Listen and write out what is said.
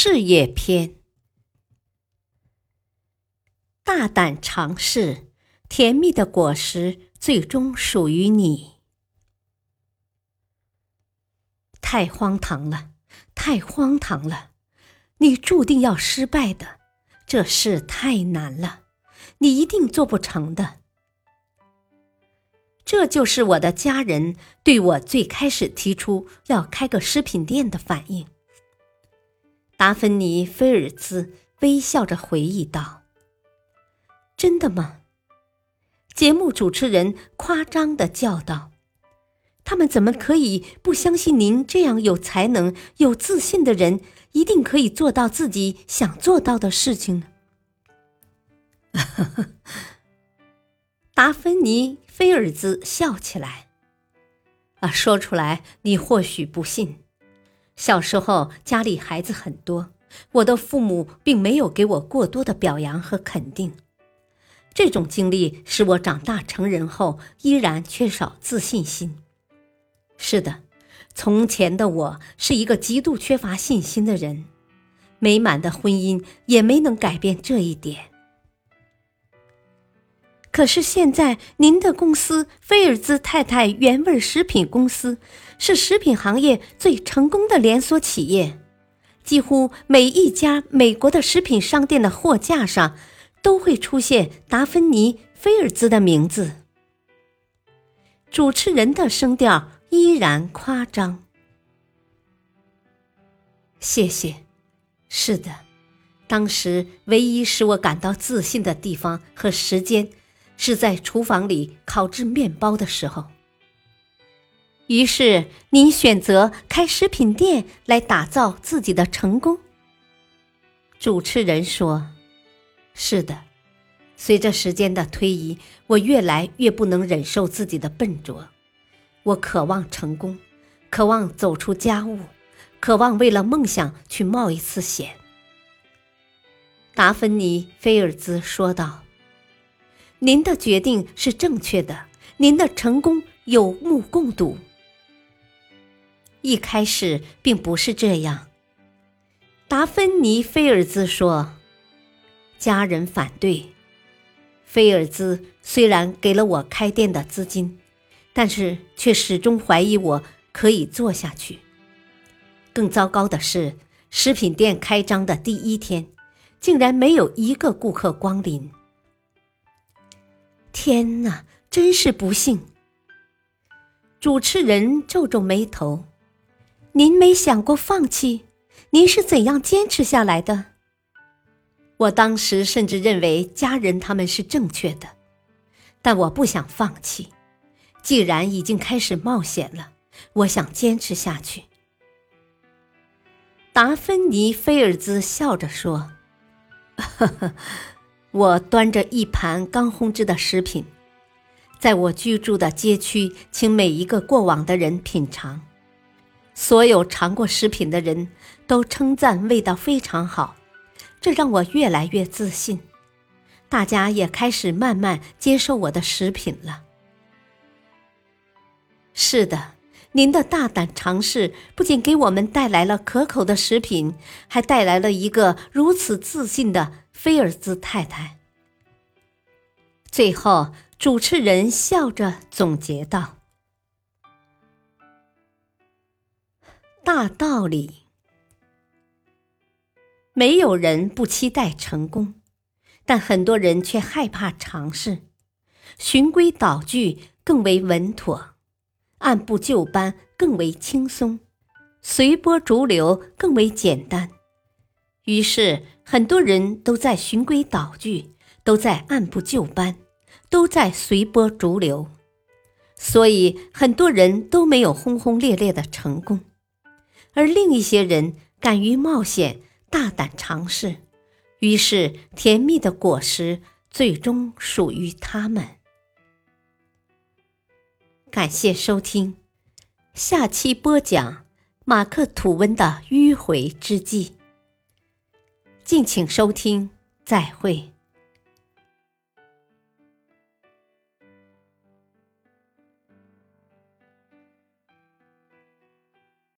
事业篇，大胆尝试，甜蜜的果实最终属于你。太荒唐了，太荒唐了！你注定要失败的，这事太难了，你一定做不成的。这就是我的家人对我最开始提出要开个食品店的反应。达芬妮·菲尔兹微笑着回忆道：“真的吗？”节目主持人夸张的叫道：“他们怎么可以不相信您这样有才能、有自信的人一定可以做到自己想做到的事情呢？” 达芬妮·菲尔兹笑起来：“啊，说出来你或许不信。”小时候家里孩子很多，我的父母并没有给我过多的表扬和肯定。这种经历使我长大成人后依然缺少自信心。是的，从前的我是一个极度缺乏信心的人，美满的婚姻也没能改变这一点。可是现在，您的公司菲尔兹太太原味食品公司是食品行业最成功的连锁企业，几乎每一家美国的食品商店的货架上都会出现达芬妮·菲尔兹的名字。主持人的声调依然夸张。谢谢。是的，当时唯一使我感到自信的地方和时间。是在厨房里烤制面包的时候。于是，您选择开食品店来打造自己的成功。主持人说：“是的，随着时间的推移，我越来越不能忍受自己的笨拙。我渴望成功，渴望走出家务，渴望为了梦想去冒一次险。”达芬妮·菲尔兹说道。您的决定是正确的，您的成功有目共睹。一开始并不是这样，达芬妮·菲尔兹说：“家人反对。菲尔兹虽然给了我开店的资金，但是却始终怀疑我可以做下去。更糟糕的是，食品店开张的第一天，竟然没有一个顾客光临。”天哪，真是不幸！主持人皱皱眉头：“您没想过放弃？您是怎样坚持下来的？”我当时甚至认为家人他们是正确的，但我不想放弃。既然已经开始冒险了，我想坚持下去。达芬妮·菲尔兹笑着说：“呵呵。”我端着一盘刚烘制的食品，在我居住的街区，请每一个过往的人品尝。所有尝过食品的人都称赞味道非常好，这让我越来越自信。大家也开始慢慢接受我的食品了。是的，您的大胆尝试不仅给我们带来了可口的食品，还带来了一个如此自信的。菲尔兹太太。最后，主持人笑着总结道：“大道理，没有人不期待成功，但很多人却害怕尝试。循规蹈矩更为稳妥，按部就班更为轻松，随波逐流更为简单。”于是，很多人都在循规蹈矩，都在按部就班，都在随波逐流，所以很多人都没有轰轰烈烈的成功，而另一些人敢于冒险，大胆尝试，于是甜蜜的果实最终属于他们。感谢收听，下期播讲马克·吐温的迂回之计。敬请收听，再会。